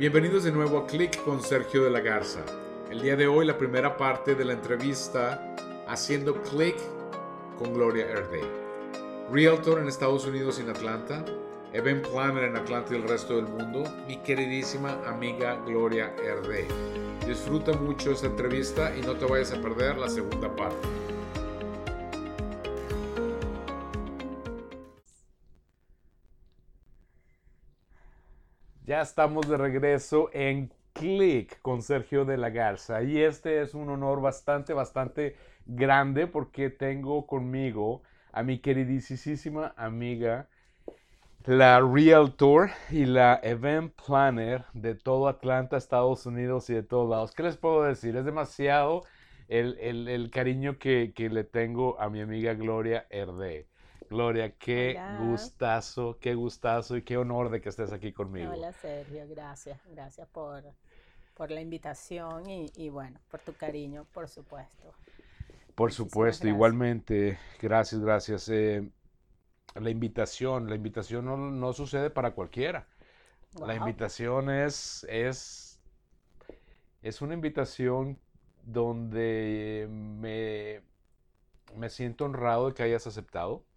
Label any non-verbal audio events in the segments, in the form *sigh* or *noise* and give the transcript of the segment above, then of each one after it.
Bienvenidos de nuevo a Click con Sergio de la Garza. El día de hoy la primera parte de la entrevista haciendo Click con Gloria Erde. Realtor en Estados Unidos y en Atlanta, Event Planner en Atlanta y el resto del mundo, mi queridísima amiga Gloria Erde. Disfruta mucho esta entrevista y no te vayas a perder la segunda parte. Ya estamos de regreso en Click con Sergio de la Garza y este es un honor bastante, bastante grande porque tengo conmigo a mi queridísima amiga, la Realtor y la Event Planner de todo Atlanta, Estados Unidos y de todos lados. ¿Qué les puedo decir? Es demasiado el, cariño que, que, le tengo a mi amiga Gloria Herde. Gloria, qué gustazo, qué gustazo y qué honor de que estés aquí conmigo. Hola Sergio, gracias, gracias por, por la invitación y, bueno, por tu cariño, por supuesto. Por supuesto, igualmente, gracias, gracias. Eh, la invitación, la invitación no, sucede para cualquiera. La invitación es, es, es una invitación donde me, me siento honrado de que hayas aceptado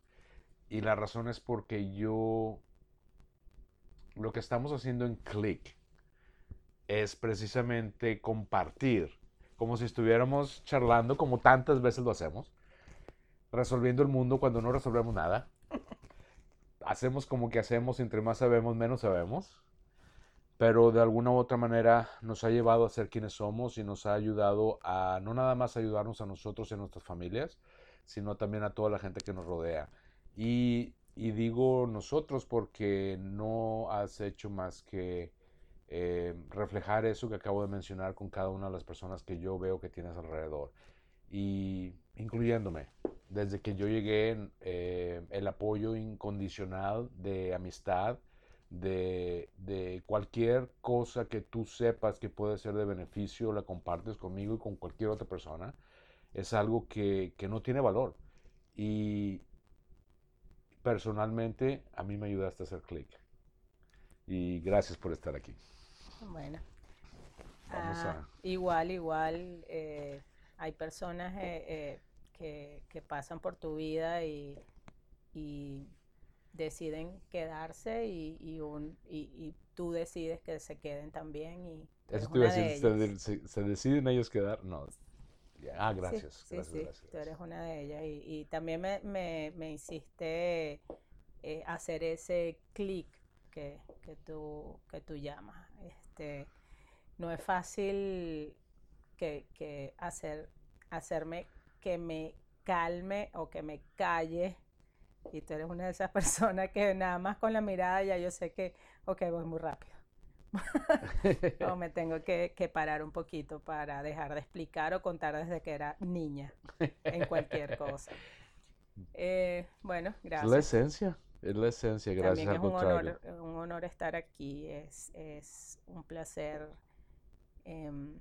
y la razón es porque yo, lo que estamos haciendo en Click es precisamente compartir, como si estuviéramos charlando, como tantas veces lo hacemos, resolviendo el mundo cuando no resolvemos nada. *laughs* Hacemos como que hacemos, entre más sabemos, menos sabemos. Pero de alguna u otra manera nos ha llevado a ser quienes somos y nos ha ayudado a no nada más ayudarnos a nosotros y a nuestras familias, sino también a toda la gente que nos rodea. Y, digo nosotros porque no has hecho más que eh, reflejar eso que acabo de mencionar con cada una de las personas que yo veo que tienes alrededor. Y incluyéndome, desde que yo llegué, eh, el apoyo incondicional de amistad, de, cualquier cosa que tú sepas que puede ser de beneficio, la compartes conmigo y con cualquier otra persona, es algo que, que no tiene valor. Y, personalmente a mí me ayudaste a hacer clic. Y gracias por estar aquí. Bueno. Ah, igual, igual, eh, hay personas eh, eh, que, pasan por tu vida y, deciden quedarse y, un, y, tú decides que se queden también. Y Eso te iba a decir, ¿se, ¿se, deciden ellos quedar? No, Ah, gracias. Sí, gracias, sí, tú eres una de ellas. Y, también me, me, me hiciste eh, hacer ese clic que, que, tú, que tú llamas. Este, no es fácil que, que hacer, hacerme que me calme o que me calle. Y tú eres una de esas *laughs* personas que nada más con la mirada ya yo sé que, ok, voy muy rápido *laughs* o *laughs* me tengo que, parar un poquito para dejar de explicar o contar desde que era niña en cualquier cosa. Eh, bueno, gracias. Es la esencia, es la esencia, gracias También es un honor, un honor, estar aquí, es, es un placer. Em,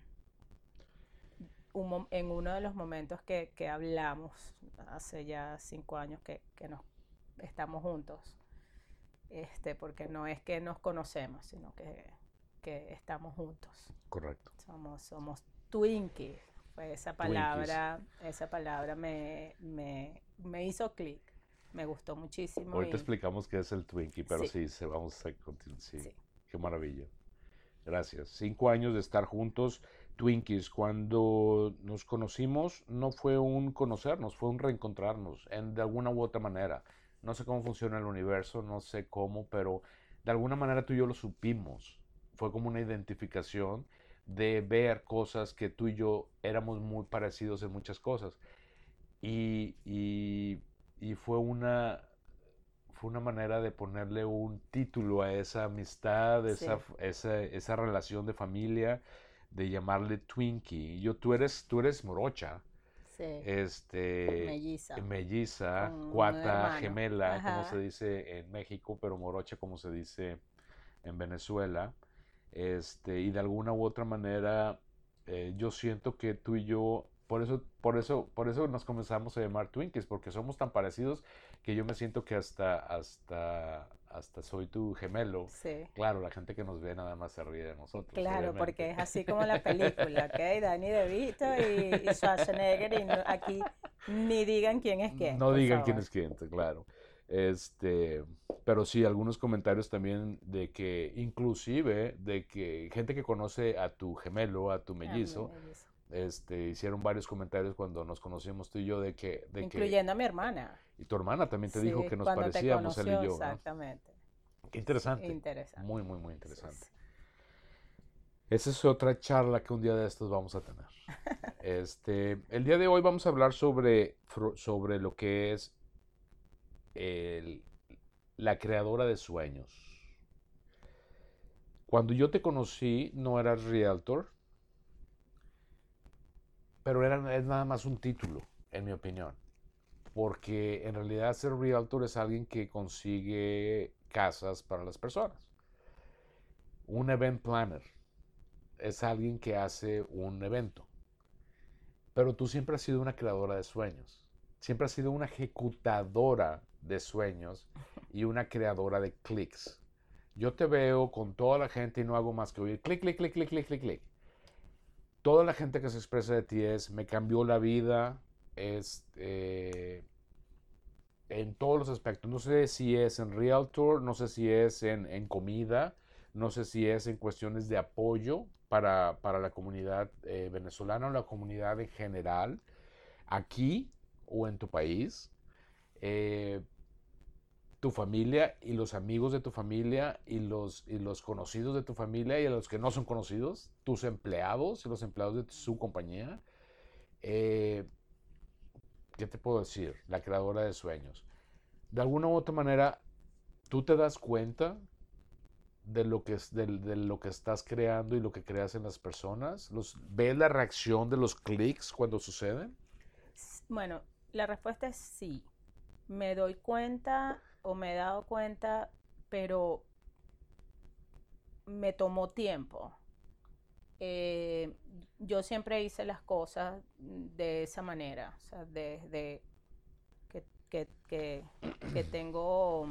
en uno de los momentos que, que, hablamos, hace ya cinco años que, que nos estamos juntos, este, porque no es que nos conocemos, sino que que estamos juntos. Correcto. Somos, somos Twinkies. Pues esa palabra, esa palabra me, me, hizo clic. Me gustó muchísimo. Ahorita explicamos qué es el Twinkie, pero sí, se, vamos a continuar. Sí. Qué maravilla. Gracias. Cinco años de estar juntos, Twinkies. Cuando nos conocimos, no fue un conocernos, fue un reencontrarnos en, de alguna u otra manera. No sé cómo funciona el universo, no sé cómo, pero de alguna manera tú y yo lo supimos fue como una identificación de ver cosas que tú y yo éramos muy parecidos en muchas cosas. Y, fue, una, fue una manera de ponerle un título a esa amistad, esa, esa, relación de familia, de llamarle Twinkie. Yo, tú eres, tú eres morocha. Este, melliza, melliza cuata, gemela, como se dice en México, pero morocha como se dice en Venezuela. Este, y de alguna u otra manera, eh, yo siento que tú y yo, por eso, por eso, por eso nos comenzamos a llamar Twinkies, porque somos tan parecidos que yo me siento que hasta, hasta, hasta soy tu gemelo. Sí. Claro, la gente que nos ve nada más se ríe de nosotros. Claro, porque es así como la película, ¿ok? Danny DeVito y, y Schwarzenegger y aquí ni digan quién es quién. No digan quién es quién, claro. Este, pero sí, algunos comentarios también de que, inclusive, de que gente que conoce a tu gemelo, a tu mellizo, este, hicieron varios comentarios cuando nos conocimos tú y yo de que... De Incluyendo a mi hermana. Y tu hermana también te dijo que nos parecíamos él y yo. Exactamente. Qué interesante. Interesante. Muy, muy, muy interesante. Esa es otra charla que un día de estos vamos a tener. *laughs* Este, el día de hoy vamos a hablar sobre, sobre lo que es la creadora de sueños. Cuando yo te conocí no eras realtor, pero era, es nada más un título, en mi opinión. Porque en realidad ser realtor es alguien que consigue casas para las personas. Un event planner es alguien que hace un evento. Pero tú siempre has sido una creadora de sueños. Siempre has sido una ejecutadora de sueños y una creadora de clics. Yo te veo con toda la gente y no hago más que oír clic, clic, clic, clic, clic, clic, clic. Toda la gente que se expresa de ti es, me cambió la vida, es, eh, en todos los aspectos. No sé si es en Realtor, no sé si es en, comida, no sé si es en cuestiones de apoyo para, la comunidad eh, venezolana o la comunidad en general, aquí o en tu país. Eh, tu familia y los amigos de tu familia y los, y los conocidos de tu familia y los que no son conocidos, tus empleados y los empleados de su compañía. Eh, ¿qué te puedo decir? La creadora de sueños. De alguna u otra manera, tú te das cuenta de lo que, de, lo que estás creando y lo que creas en las personas. Los, ¿Ves la reacción de los clics cuando suceden? Bueno, la respuesta es sí. Me doy cuenta o me he dado cuenta, pero me tomó tiempo. Eh, yo siempre hice las cosas de esa manera, o sea, desde que, que, que, tengo,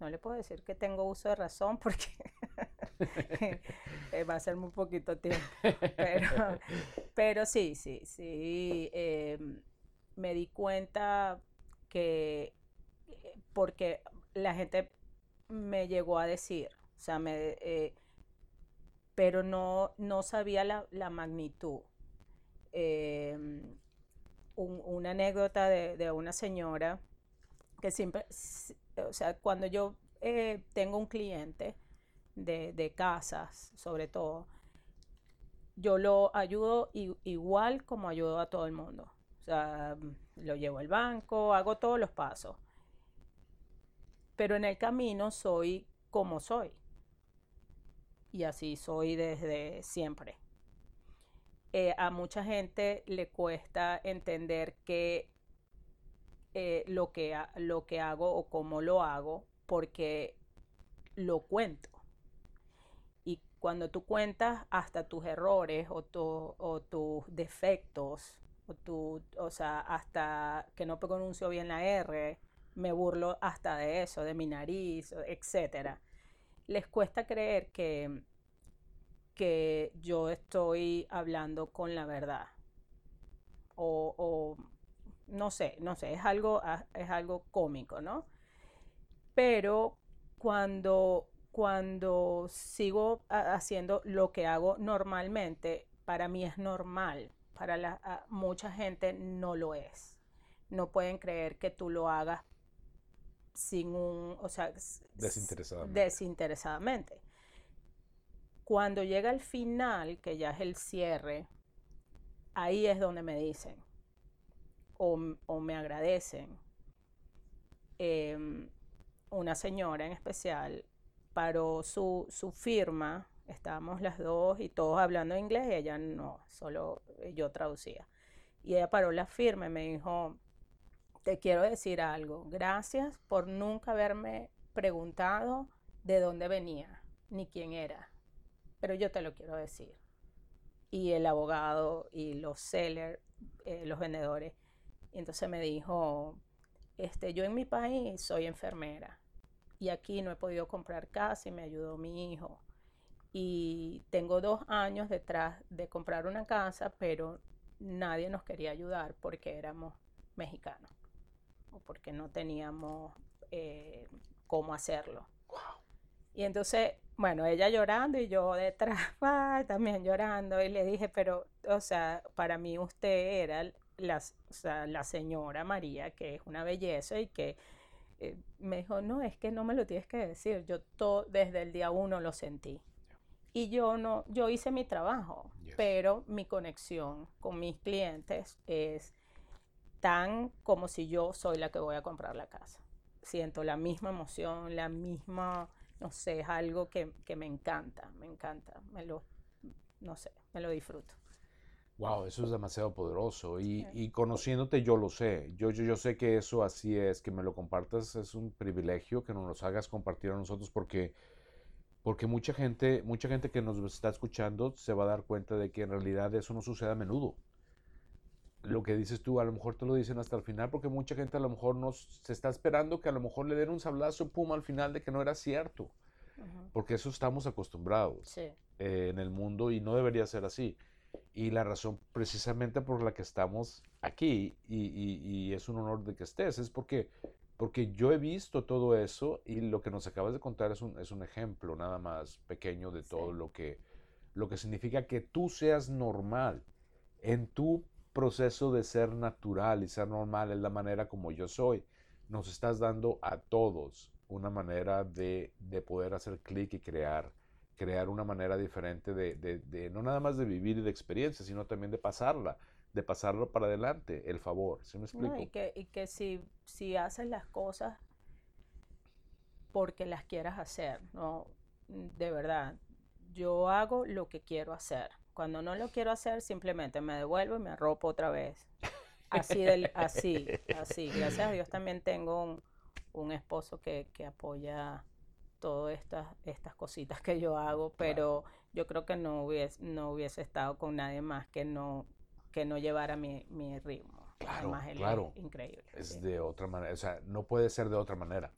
no le puedo decir que tengo uso de razón porque *laughs* va a ser muy poquito tiempo, pero, pero sí, sí, sí, eh, me di cuenta que, porque la gente me llegó a decir, o sea, me, eh, pero no, no sabía la, magnitud. Em, una anécdota de, una señora que siempre, o sea, cuando yo eh, tengo un cliente de, casas, sobre todo, yo lo ayudo igual como ayudo a todo el mundo. O sea, lo llevo al banco, hago todos los pasos. Pero en el camino soy como soy y así soy desde siempre. Eh, a mucha gente le cuesta entender que eh, lo, que lo que hago o cómo lo hago porque lo cuento. Y cuando tú cuentas hasta tus errores o, o tus defectos, o, tu, o sea, hasta que no pronuncio bien la R, me burlo hasta de eso, de mi nariz, etcétera les cuesta creer que, que yo estoy hablando con la verdad. O, no sé, no sé, es algo, ah, es algo cómico, ¿no? Pero cuando, cuando sigo haciendo lo que hago normalmente, para mí es normal, para la, mucha gente no lo es. No pueden creer que tú lo hagas sin un, o sea, desinteresadamente. desinteresadamente. Cuando llega el final, que ya es el cierre, ahí es donde me dicen o, me agradecen. Em, una señora en especial paró su, su firma, estábamos las dos y todos hablando inglés, y ella no, solo yo traducía. Y ella paró la firma y me dijo, te quiero decir algo. Gracias por nunca haberme preguntado de dónde venía ni quién era. Pero yo te lo quiero decir. Y el abogado y los sellers, eh, los vendedores. Y entonces me dijo, este, yo en mi país soy enfermera. y aquí no he podido comprar casa y me ayudó mi hijo. Y tengo dos años detrás de comprar una casa, pero nadie nos quería ayudar porque éramos mexicanos o porque no teníamos eh, cómo hacerlo. Y entonces, bueno, ella llorando y yo detrás *laughs* también llorando y le dije, pero, o sea, para mí usted era la, la señora María, que es una belleza y que eh, me dijo, no, es que no me lo tienes que decir, yo todo, desde el día uno lo sentí. Y yo no, yo hice mi trabajo, pero mi conexión con mis clientes es tan como si yo soy la que voy a comprar la casa. Siento la misma emoción, la misma, no sé, es algo que, que me encanta, me encanta, me lo, no sé, me lo disfruto. Wow, eso es demasiado poderoso. Y, y conociéndote, yo lo sé. Yo, yo, yo, sé que eso así es, que me lo compartas es un privilegio, que nos lo hagas compartir a nosotros, porque, porque mucha gente, mucha gente que nos está escuchando se va a dar cuenta de que en realidad eso no sucede a menudo. Lo que dices tú, a lo mejor te lo dicen hasta el final, porque mucha gente a lo mejor nos, se está esperando que a lo mejor le den un sablazo, pum, al final de que no era cierto. Porque eso estamos acostumbrados eh, en el mundo y no debería ser así y la razón precisamente por la que estamos aquí y, es un honor de que estés es porque, porque yo he visto todo eso y lo que nos acabas de contar es un, es un ejemplo nada más pequeño de todo lo, que, lo que significa que tú seas normal en tu proceso de ser natural y ser normal es la manera como yo soy. Nos estás dando a todos una manera de, de poder hacer clic y crear crear una manera diferente de, no nada más de vivir y de experiencia, sino también de pasarla, de pasarlo para adelante, el favor, ¿se me explico? y que, y que si, si haces las cosas porque las quieras hacer, no, de verdad, yo hago lo que quiero hacer. Cuando no lo quiero hacer, simplemente me devuelvo y me arropo otra vez. Así, del, así, así. Gracias a Dios también tengo un, un esposo que, que apoya todas estas, estas cositas que yo hago, pero yo creo que no hubiese, no hubiese estado con nadie más que no, que no llevara mi, mi ritmo. Claro, claro. Es increíble. Es de otra manera, o sea, no puede ser de otra manera.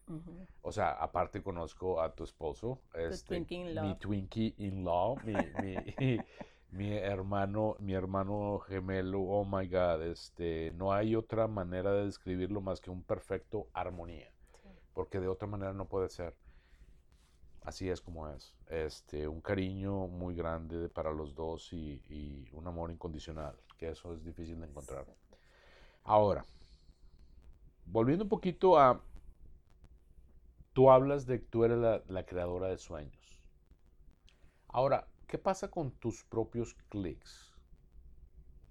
O sea, aparte conozco a tu esposo, este, mi Twinkie in law, mi, mi, *laughs* mi, hermano, mi hermano gemelo, oh my God, este, no hay otra manera de describirlo más que un perfecto armonía, porque de otra manera no puede ser. Así es como es. Este, un cariño muy grande para los dos y, un amor incondicional, eso es difícil de encontrar. Ahora, volviendo un poquito a, tú hablas de que tú eres la, la creadora de sueños. Ahora, ¿qué pasa con tus propios clics?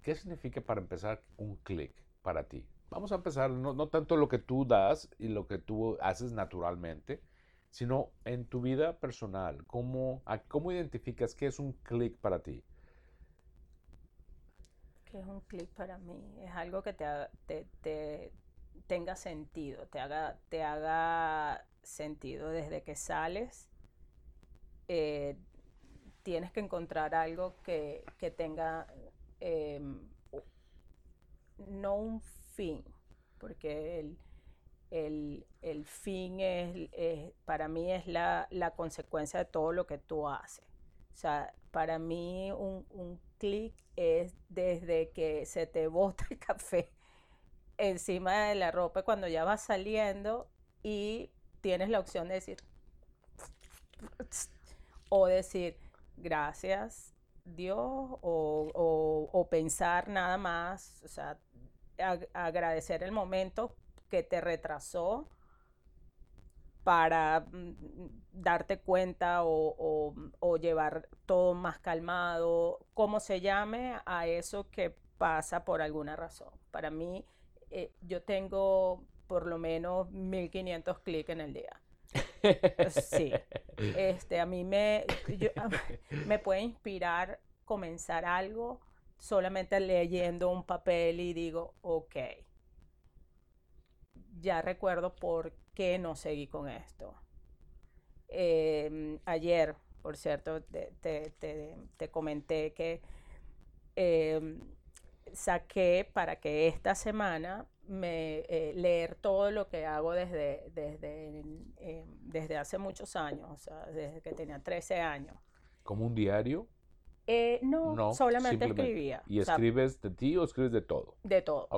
¿Qué significa para empezar un clic para ti? Vamos a empezar, no, no tanto lo que tú das y lo que tú haces naturalmente, sino en tu vida personal. ¿Cómo, cómo identificas qué es un clic para ti? ¿Qué es un clic para mí? Es algo que te, te, tenga sentido, te haga, te haga sentido desde que sales. Eh, tienes que encontrar algo que, tenga em, no un fin, porque el, el, fin es, para mí es la, consecuencia de todo lo que tú haces. O sea, para mí un, un clic es desde que se te *laughs* bota el café encima de la ropa cuando ya vas saliendo y tienes la opción de decir o decir gracias Dios o, pensar nada más, o sea, agradecer el momento que te retrasó para mm, darte cuenta o, llevar todo más calmado, como se llame a eso que pasa por alguna razón. Para mí, eh, yo tengo por lo menos 1500 clics en el día. Sí, *laughs* este, a mí me, *laughs* me puede inspirar comenzar algo solamente leyendo un papel y digo, ok, ya recuerdo por qué no seguí con esto. Em, ayer, por cierto, te, comenté que em, saqué para que esta semana me eh, leer todo lo que hago desde, desde, eh, desde hace muchos años, o sea, desde que tenía 13 años. ¿Como un diario? Eh, no, solamente escribía. ¿Y escribes de ti o escribes de todo? De todo.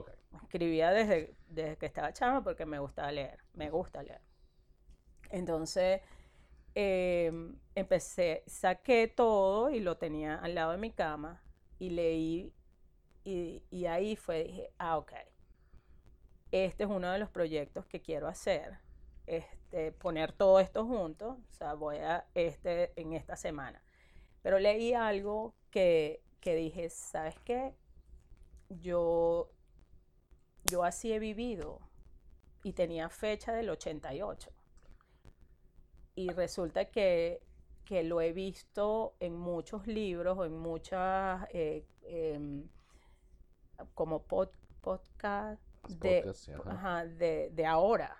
Escribía desde, desde que estaba chama porque me gusta leer, me gusta leer. Entonces, em, empecé, saqué todo y lo tenía al lado de mi cama y leí y, y ahí fue, dije, ah, ok, este es uno de los proyectos que quiero hacer. Este, poner todo esto junto, o sea, voy a este en esta semana. Pero leí algo que, que dije, ¿sabes qué? Yo, yo así he vivido y tenía fecha del 88. Y resulta que, que lo he visto en muchos libros o en muchas, eh, em, como podcast de, de, ahora.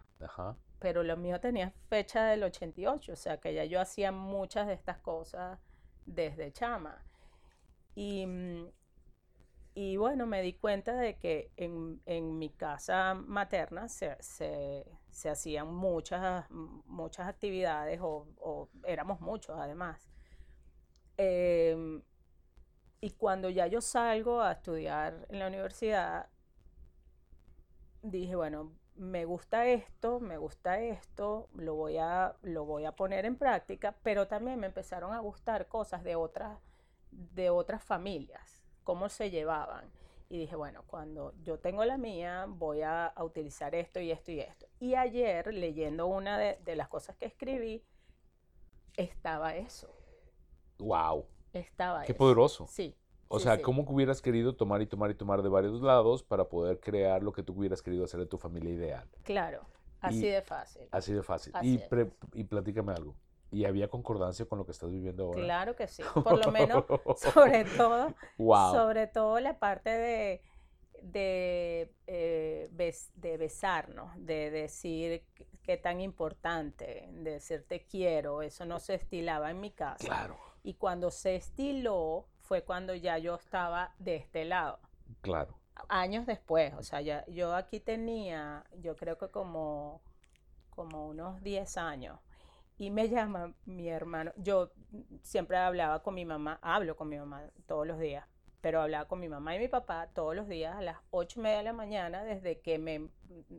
Pero lo mío tenía fecha del 88, o sea que ya yo hacía muchas de estas cosas desde chama. Y, mm, y bueno, me di cuenta de que en, en mi casa materna se, se, se, hacían muchas, muchas actividades, o, éramos muchos además. Em, y cuando ya yo salgo a estudiar en la universidad, dije, bueno, me gusta esto, me gusta esto, lo voy a, lo voy a poner en práctica, pero también me empezaron a gustar cosas de otras, de otras familias, cómo se llevaban. Y dije, bueno, cuando yo tengo la mía, voy a, utilizar esto y esto y esto. Y ayer, leyendo una de, de las cosas que escribí, estaba eso. ¡Wow! Estaba Qué poderoso. Sí. O sea, ¿cómo hubieras querido tomar y tomar y tomar de varios lados para poder crear lo que tú hubieras querido hacer de tu familia ideal? Claro, así de fácil. Así de fácil. y, y platícame algo. ¿Y había concordancia con lo que estás viviendo ahora? Claro que sí. *laughs* Por lo menos, *laughs* sobre todo, sobre todo la parte de, de, eh, de besarnos, de decir qué tan importante, de decir te quiero, eso no se estilaba en mi casa. Claro. Y cuando se estiló, fue cuando ya yo estaba de este lado. Claro. Años después, o sea, ya, yo aquí tenía, yo creo que como, como unos 10 años. Y me llama mi hermano. Yo siempre hablaba con mi mamá, hablo con mi mamá todos los días, pero hablaba con mi mamá y mi papá todos los días a las 8 y media de la mañana desde que me,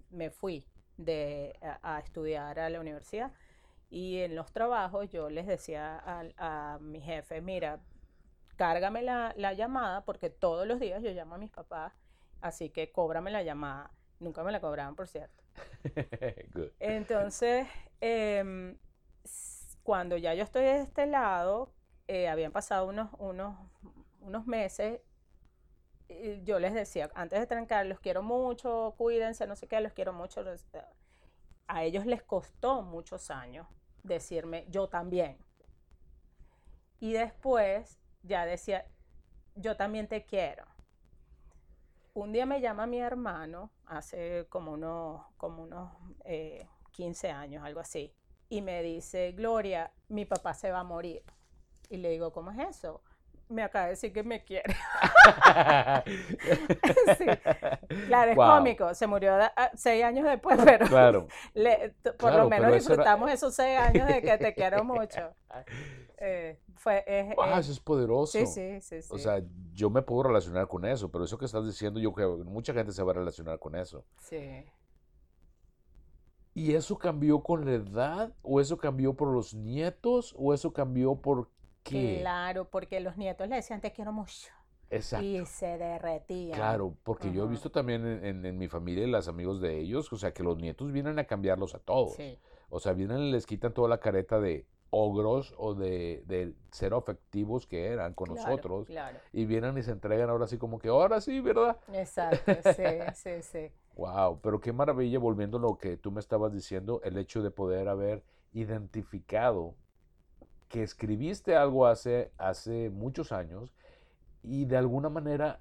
me fui de, a, estudiar a la universidad. Y en los trabajos yo les decía a, a mi jefe, mira, cárgame la, llamada porque todos los días yo llamo a mis papás, así que cóbrame la llamada. Nunca me la cobraban, por cierto. *laughs* Entonces, em, cuando ya yo estoy de este lado, eh, habían pasado unos, unos, unos meses, yo les decía, antes de trancar, los quiero mucho, cuídense, no sé qué, los quiero mucho. A ellos les costó muchos años decirme, yo también. Y después ya decía, yo también te quiero. Un día me llama mi hermano, hace como unos, como unos 15 eh, años, algo así, y me dice, Gloria, mi papá se va a morir. Y le digo, ¿cómo es eso? Me acaba de decir que me quiere. *laughs* Claro, es cómico. Se murió ah, seis años después, *laughs* pero claro. por lo menos disfrutamos esos seis años de que te *laughs* quiero mucho. Eh, fue, eso es poderoso. Sí, sí, sí, O sea, yo me puedo relacionar con eso, pero eso que estás diciendo, yo creo que mucha gente se va a relacionar con eso. Sí. ¿Y eso cambió con la edad? ¿O eso cambió por los nietos? ¿O eso cambió por qué? Claro, porque los nietos le decían te quiero mucho. Exacto. Y se derretían. Claro, porque yo he visto también en, en, mi familia y los amigos de ellos, o sea, que los nietos vienen a cambiarlos a todos. Sí. O sea, vienen y les quitan toda la careta de ogros o de, de ser afectivos que eran con nosotros. Y vienen y se entregan ahora sí como que, ahora sí, ¿verdad? Exacto, sí, sí, sí. Wow, pero qué maravilla, volviendo a lo que tú me estabas diciendo, el hecho de poder haber identificado que escribiste algo hace, hace muchos años y de alguna manera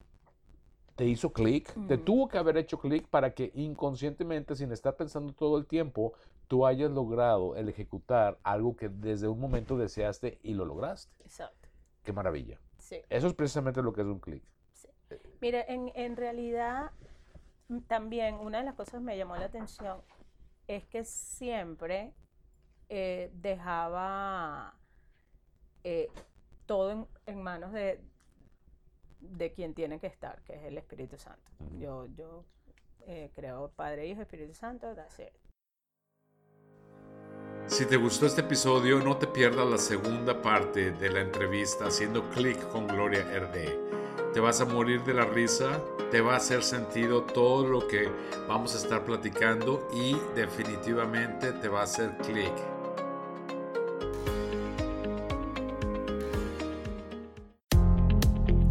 te hizo clic, te tuvo que haber hecho clic para que inconscientemente, sin estar pensando todo el tiempo, tú hayas logrado el ejecutar algo que desde un momento deseaste y lo lograste. Exacto. Qué maravilla. Sí. Eso es precisamente lo que es un clic. Sí. Mire, en, en realidad también una de las cosas que me llamó la atención es que siempre eh, dejaba eh, todo en, manos de, de quien tiene que estar, que es el Espíritu Santo. Yo, yo eh, creo Padre, Hijo, Espíritu Santo, that's Si te gustó este episodio, no te pierdas la segunda parte de la entrevista haciendo clic con Gloria RD. Te vas a morir de la risa, te va a hacer sentido todo lo que vamos a estar platicando y definitivamente te va a hacer clic.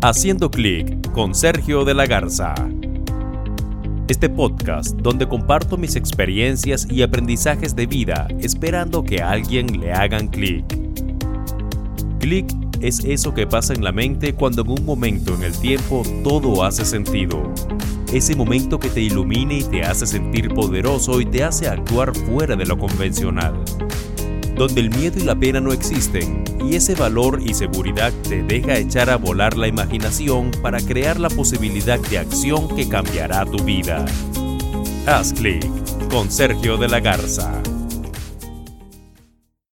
Haciendo clic con Sergio de la Garza. Este podcast donde comparto mis experiencias y aprendizajes de vida esperando que a alguien le hagan clic. Clic es eso que pasa en la mente cuando en un momento en el tiempo todo hace sentido. Ese momento que te ilumina y te hace sentir poderoso y te hace actuar fuera de lo convencional donde el miedo y la pena no existen, y ese valor y seguridad te deja echar a volar la imaginación para crear la posibilidad de acción que cambiará tu vida. Haz clic con Sergio de la Garza.